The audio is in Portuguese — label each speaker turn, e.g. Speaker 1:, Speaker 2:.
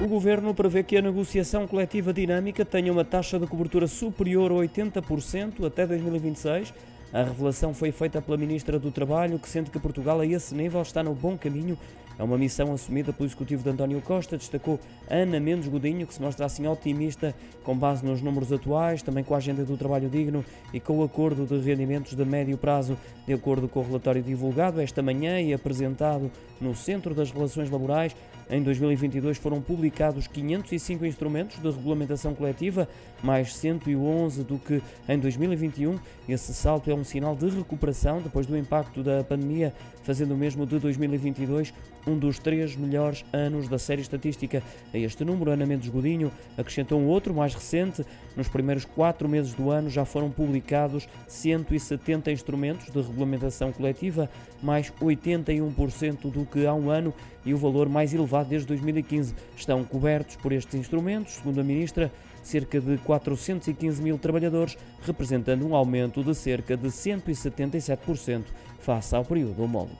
Speaker 1: O Governo prevê que a negociação coletiva dinâmica tenha uma taxa de cobertura superior a 80% até 2026. A revelação foi feita pela Ministra do Trabalho, que sente que Portugal a esse nível está no bom caminho é uma missão assumida pelo executivo de António Costa, destacou Ana Mendes Godinho, que se mostra assim otimista com base nos números atuais, também com a agenda do trabalho digno e com o acordo de rendimentos de médio prazo, de acordo com o relatório divulgado esta manhã e apresentado no Centro das Relações Laborais. Em 2022 foram publicados 505 instrumentos de regulamentação coletiva, mais 111 do que em 2021. Esse salto é um sinal de recuperação depois do impacto da pandemia, fazendo mesmo de 2022 um dos três melhores anos da série estatística. A este número, Ana Mendes Godinho acrescentou um outro mais recente. Nos primeiros quatro meses do ano já foram publicados 170 instrumentos de regulamentação coletiva, mais 81% do que há um ano e o valor mais elevado desde 2015. Estão cobertos por estes instrumentos, segundo a Ministra, cerca de 415 mil trabalhadores, representando um aumento de cerca de 177% face ao período homólogo.